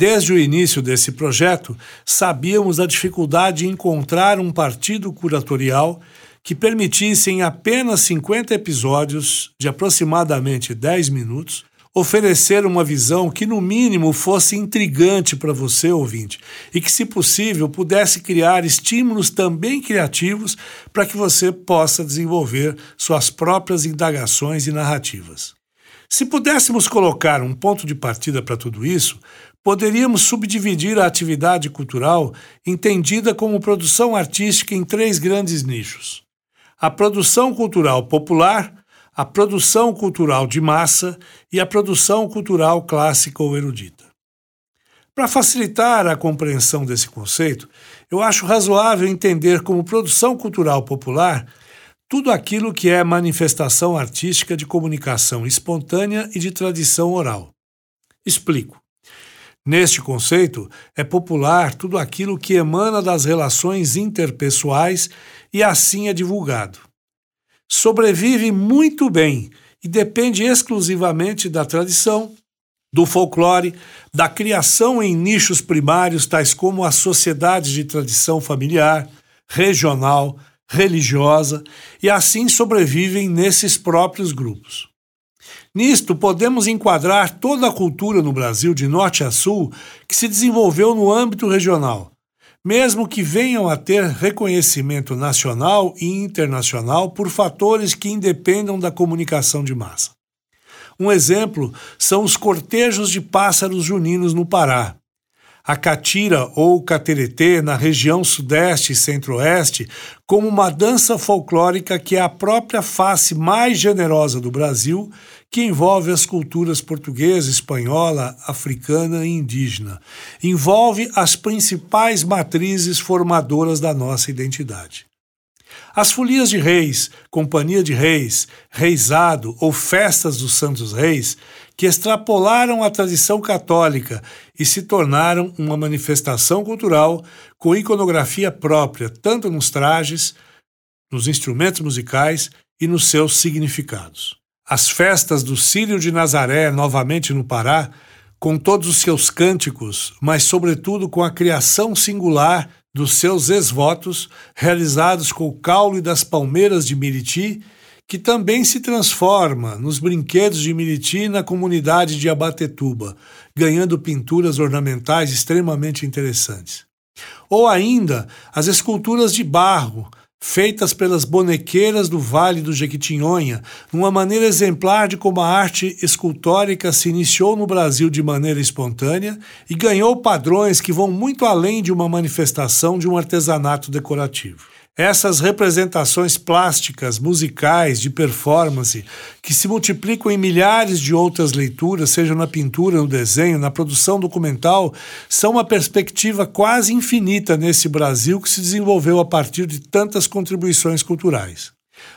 Desde o início desse projeto, sabíamos da dificuldade de encontrar um partido curatorial que permitisse, em apenas 50 episódios de aproximadamente 10 minutos, oferecer uma visão que, no mínimo, fosse intrigante para você, ouvinte, e que, se possível, pudesse criar estímulos também criativos para que você possa desenvolver suas próprias indagações e narrativas. Se pudéssemos colocar um ponto de partida para tudo isso, poderíamos subdividir a atividade cultural entendida como produção artística em três grandes nichos: a produção cultural popular, a produção cultural de massa e a produção cultural clássica ou erudita. Para facilitar a compreensão desse conceito, eu acho razoável entender como produção cultural popular tudo aquilo que é manifestação artística de comunicação espontânea e de tradição oral. Explico. Neste conceito, é popular tudo aquilo que emana das relações interpessoais e assim é divulgado sobrevive muito bem e depende exclusivamente da tradição, do folclore, da criação em nichos primários tais como as sociedades de tradição familiar, regional, religiosa, e assim sobrevivem nesses próprios grupos. Nisto, podemos enquadrar toda a cultura no Brasil, de norte a sul, que se desenvolveu no âmbito regional, mesmo que venham a ter reconhecimento nacional e internacional por fatores que independam da comunicação de massa. Um exemplo são os cortejos de pássaros juninos no Pará. A catira ou cateretê na região sudeste e centro-oeste como uma dança folclórica que é a própria face mais generosa do Brasil que envolve as culturas portuguesa, espanhola, africana e indígena. Envolve as principais matrizes formadoras da nossa identidade. As folias de reis, companhia de reis, reisado ou festas dos santos reis, que extrapolaram a tradição católica e se tornaram uma manifestação cultural com iconografia própria, tanto nos trajes, nos instrumentos musicais e nos seus significados. As festas do Círio de Nazaré, novamente no Pará, com todos os seus cânticos, mas sobretudo com a criação singular dos seus ex-votos, realizados com o caule das palmeiras de Miriti, que também se transforma nos brinquedos de Miriti na comunidade de Abatetuba, ganhando pinturas ornamentais extremamente interessantes. Ou ainda as esculturas de barro, feitas pelas bonequeiras do Vale do Jequitinhonha, numa maneira exemplar de como a arte escultórica se iniciou no Brasil de maneira espontânea e ganhou padrões que vão muito além de uma manifestação de um artesanato decorativo. Essas representações plásticas, musicais, de performance, que se multiplicam em milhares de outras leituras, seja na pintura, no desenho, na produção documental, são uma perspectiva quase infinita nesse Brasil que se desenvolveu a partir de tantas contribuições culturais.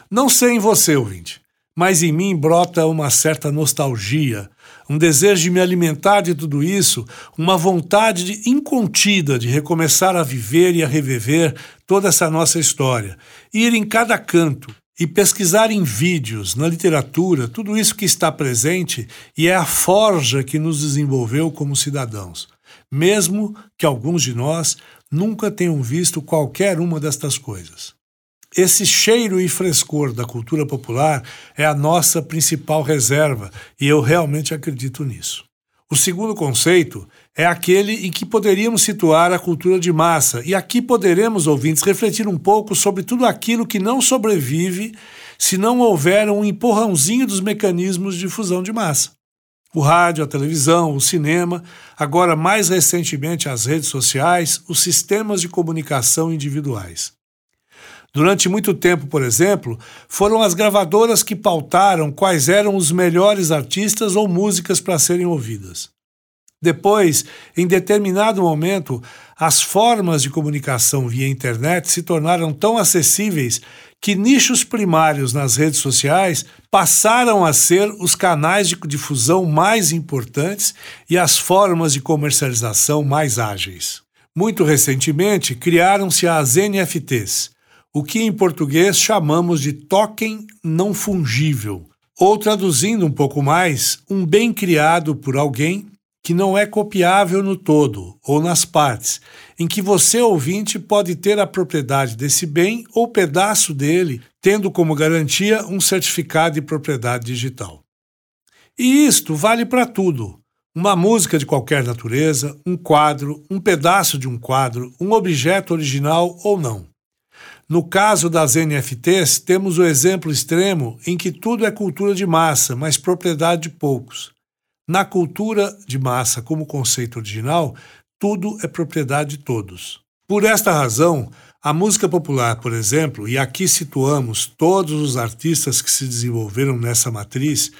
Não sei em você, ouvinte, mas em mim brota uma certa nostalgia, um desejo de me alimentar de tudo isso, uma vontade de, incontida de recomeçar a viver e a reviver toda essa nossa história, ir em cada canto e pesquisar em vídeos, na literatura, tudo isso que está presente e é a forja que nos desenvolveu como cidadãos, mesmo que alguns de nós nunca tenham visto qualquer uma destas coisas. Esse cheiro e frescor da cultura popular é a nossa principal reserva e eu realmente acredito nisso. O segundo conceito é aquele em que poderíamos situar a cultura de massa, e aqui poderemos, ouvintes, refletir um pouco sobre tudo aquilo que não sobrevive se não houver um empurrãozinho dos mecanismos de difusão de massa. O rádio, a televisão, o cinema, agora mais recentemente as redes sociais, os sistemas de comunicação individuais. Durante muito tempo, por exemplo, foram as gravadoras que pautaram quais eram os melhores artistas ou músicas para serem ouvidas. Depois, em determinado momento, as formas de comunicação via internet se tornaram tão acessíveis que nichos primários nas redes sociais passaram a ser os canais de difusão mais importantes e as formas de comercialização mais ágeis. Muito recentemente, criaram-se as NFTs, o que em português chamamos de token não fungível, ou traduzindo um pouco mais, um bem criado por alguém que não é copiável no todo ou nas partes, em que você, ouvinte, pode ter a propriedade desse bem ou pedaço dele, tendo como garantia um certificado de propriedade digital. E isto vale para tudo. Uma música de qualquer natureza, um quadro, um pedaço de um quadro, um objeto original ou não. No caso das NFTs, temos o exemplo extremo em que tudo é cultura de massa, mas propriedade de poucos. Na cultura de massa, como conceito original, tudo é propriedade de todos. Por esta razão, a música popular, por exemplo, e aqui situamos todos os artistas que se desenvolveram nessa matriz,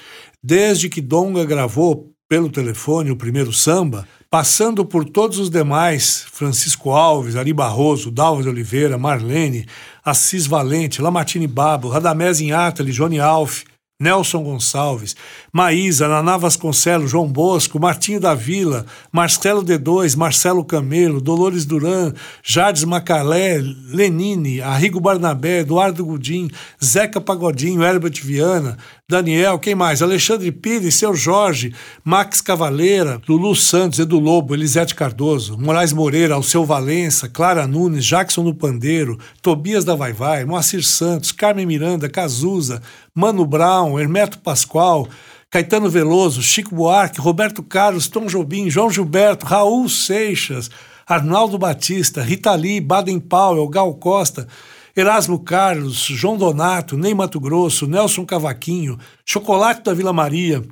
desde que Donga gravou pelo telefone o primeiro samba, passando por todos os demais, Francisco Alves, Ari Barroso, Dalva de Oliveira, Marlene, Assis Valente, Lamartine Babo, Radamés Inátali, Johnny Alf, Nelson Gonçalves, Maísa, Naná Vasconcelos, João Bosco, Martinho da Vila, Marcelo D2, Marcelo Camelo, Dolores Duran, Jardes Macalé, Lenine, Arrigo Barnabé, Eduardo Gudim, Zeca Pagodinho, Herbert Viana, Daniel, quem mais? Alexandre Pires, Seu Jorge, Max Cavaleira, Lulu Santos, Edu Lobo, Elisete Cardoso, Moraes Moreira, Alceu Valença, Clara Nunes, Jackson do Pandeiro, Tobias da Vai Vai, Moacir Santos, Carmen Miranda, Cazuza, Mano Brown, Hermeto Pascoal, Caetano Veloso, Chico Buarque, Roberto Carlos, Tom Jobim, João Gilberto, Raul Seixas, Arnaldo Batista, Rita Lee, Baden Powell, Gal Costa, Erasmo Carlos, João Donato, Ney Mato Grosso, Nelson Cavaquinho, Chocolate da Vila Maria,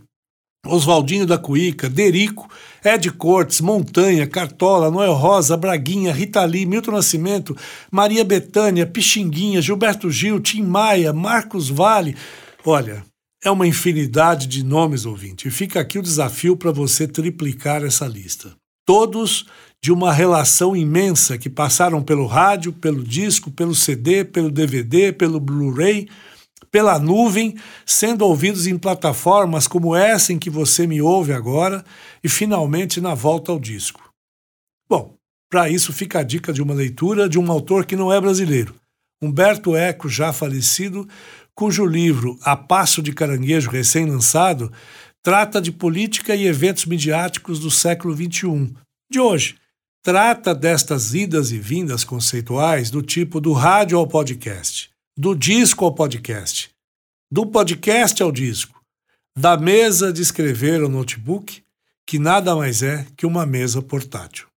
Oswaldinho da Cuíca, Derico, Ed Cortes, Montanha, Cartola, Noel Rosa, Braguinha, Rita Lee, Milton Nascimento, Maria Betânia, Pixinguinha, Gilberto Gil, Tim Maia, Marcos Vale. Olha, é uma infinidade de nomes, ouvinte, e fica aqui o desafio para você triplicar essa lista. Todos de uma relação imensa que passaram pelo rádio, pelo disco, pelo CD, pelo DVD, pelo Blu-ray, pela nuvem, sendo ouvidos em plataformas como essa em que você me ouve agora e finalmente na volta ao disco. Bom, para isso fica a dica de uma leitura de um autor que não é brasileiro, Humberto Eco, já falecido, cujo livro A Passo de Caranguejo, recém-lançado, trata de política e eventos midiáticos do século XXI, de hoje, trata destas idas e vindas conceituais do tipo do rádio ao podcast, do disco ao podcast, do podcast ao disco, da mesa de escrever ao notebook, que nada mais é que uma mesa portátil.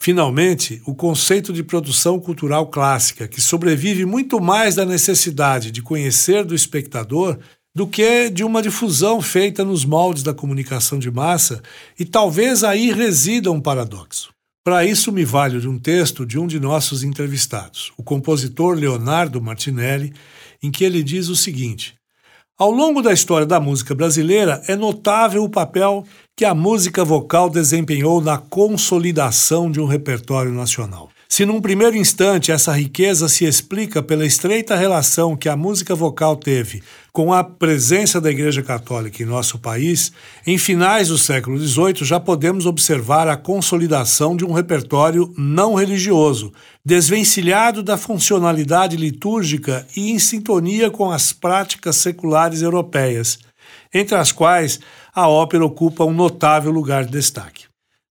Finalmente, o conceito de produção cultural clássica, que sobrevive muito mais da necessidade de conhecer do espectador do que de uma difusão feita nos moldes da comunicação de massa, e talvez aí resida um paradoxo. Para isso, me valho de um texto de um de nossos entrevistados, o compositor Leonardo Martinelli, em que ele diz o seguinte: Ao longo da história da música brasileira, é notável o papel que a música vocal desempenhou na consolidação de um repertório nacional. Se num primeiro instante essa riqueza se explica pela estreita relação que a música vocal teve com a presença da Igreja Católica em nosso país, em finais do século XVIII já podemos observar a consolidação de um repertório não religioso, desvencilhado da funcionalidade litúrgica e em sintonia com as práticas seculares europeias, entre as quais a ópera ocupa um notável lugar de destaque.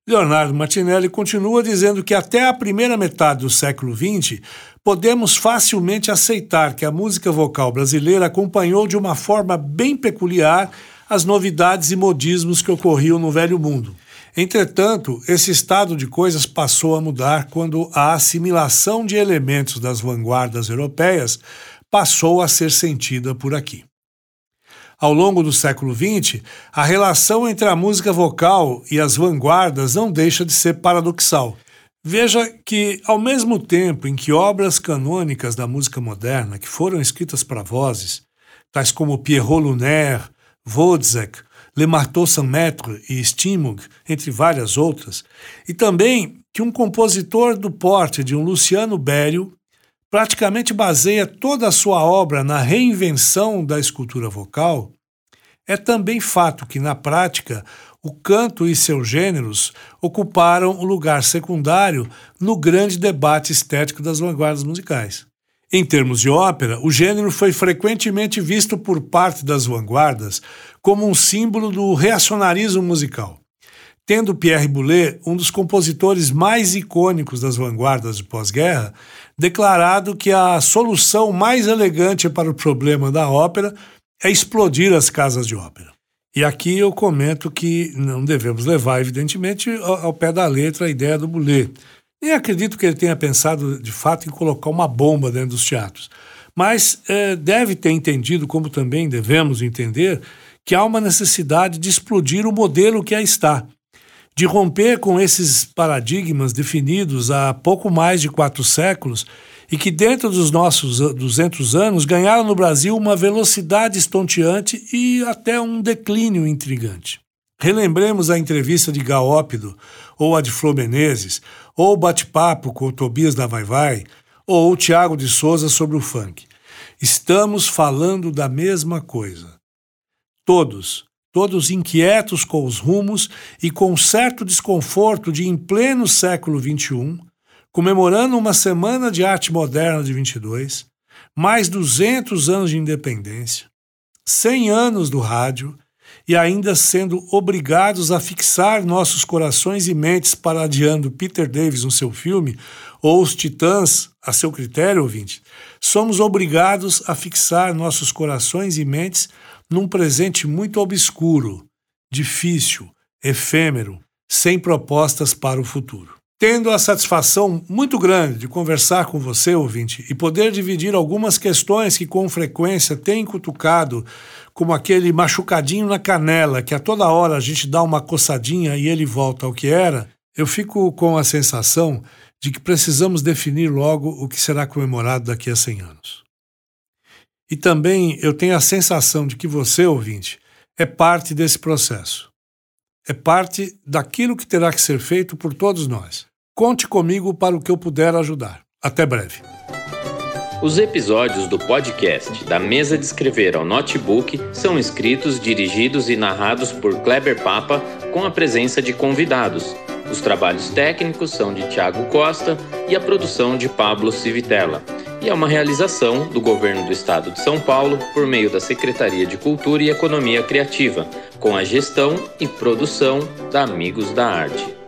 Leonardo Martinelli continua dizendo que até a primeira metade do século XX podemos facilmente aceitar que a música vocal brasileira acompanhou de uma forma bem peculiar as novidades e modismos que ocorriam no Velho Mundo. Entretanto, esse estado de coisas passou a mudar quando a assimilação de elementos das vanguardas europeias passou a ser sentida por aqui. Ao longo do século XX, a relação entre a música vocal e as vanguardas não deixa de ser paradoxal. Veja que, ao mesmo tempo em que obras canônicas da música moderna, que foram escritas para vozes, tais como Pierrot Lunaire, Wozzeck, Le Marteau sans Maître e Stimug, entre várias outras, e também que um compositor do porte de um Luciano Berio praticamente baseia toda a sua obra na reinvenção da escultura vocal, é também fato que, na prática, o canto e seus gêneros ocuparam o lugar secundário no grande debate estético das vanguardas musicais. Em termos de ópera, o gênero foi frequentemente visto por parte das vanguardas como um símbolo do reacionarismo musical, tendo Pierre Boulez, um dos compositores mais icônicos das vanguardas de pós-guerra, declarado que a solução mais elegante para o problema da ópera é explodir as casas de ópera. E aqui eu comento que não devemos levar, evidentemente, ao pé da letra a ideia do Boulez. Nem acredito que ele tenha pensado, de fato, em colocar uma bomba dentro dos teatros. Mas é, deve ter entendido, como também devemos entender, que há uma necessidade de explodir o modelo que aí está, de romper com esses paradigmas definidos há pouco mais de quatro séculos e que, dentro dos nossos 200 anos, ganharam no Brasil uma velocidade estonteante e até um declínio intrigante. Relembremos a entrevista de Gaópido, ou a de Flor Menezes, ou o bate-papo com o Tobias da Vai Vai, ou o Tiago de Souza sobre o funk. Estamos falando da mesma coisa. Todos, todos inquietos com os rumos e com certo desconforto de, em pleno século XXI, comemorando uma Semana de Arte Moderna de 22, mais 200 anos de independência, 100 anos do rádio e ainda sendo obrigados a fixar nossos corações e mentes paradiando Peter Davis no seu filme ou os Titãs a seu critério, ouvinte, somos obrigados a fixar nossos corações e mentes num presente muito obscuro, difícil, efêmero, sem propostas para o futuro. Tendo a satisfação muito grande de conversar com você, ouvinte, e poder dividir algumas questões que com frequência têm cutucado, como aquele machucadinho na canela, que a toda hora a gente dá uma coçadinha e ele volta ao que era, eu fico com a sensação de que precisamos definir logo o que será comemorado daqui a 100 anos. E também eu tenho a sensação de que você, ouvinte, é parte desse processo. É parte daquilo que terá que ser feito por todos nós. Conte comigo para o que eu puder ajudar. Até breve. Os episódios do podcast da Mesa de Escrever ao Notebook são escritos, dirigidos e narrados por Kleber Papa com a presença de convidados. Os trabalhos técnicos são de Tiago Costa e a produção de Pablo Civitella e é uma realização do Governo do Estado de São Paulo por meio da Secretaria de Cultura e Economia Criativa, com a gestão e produção da Amigos da Arte.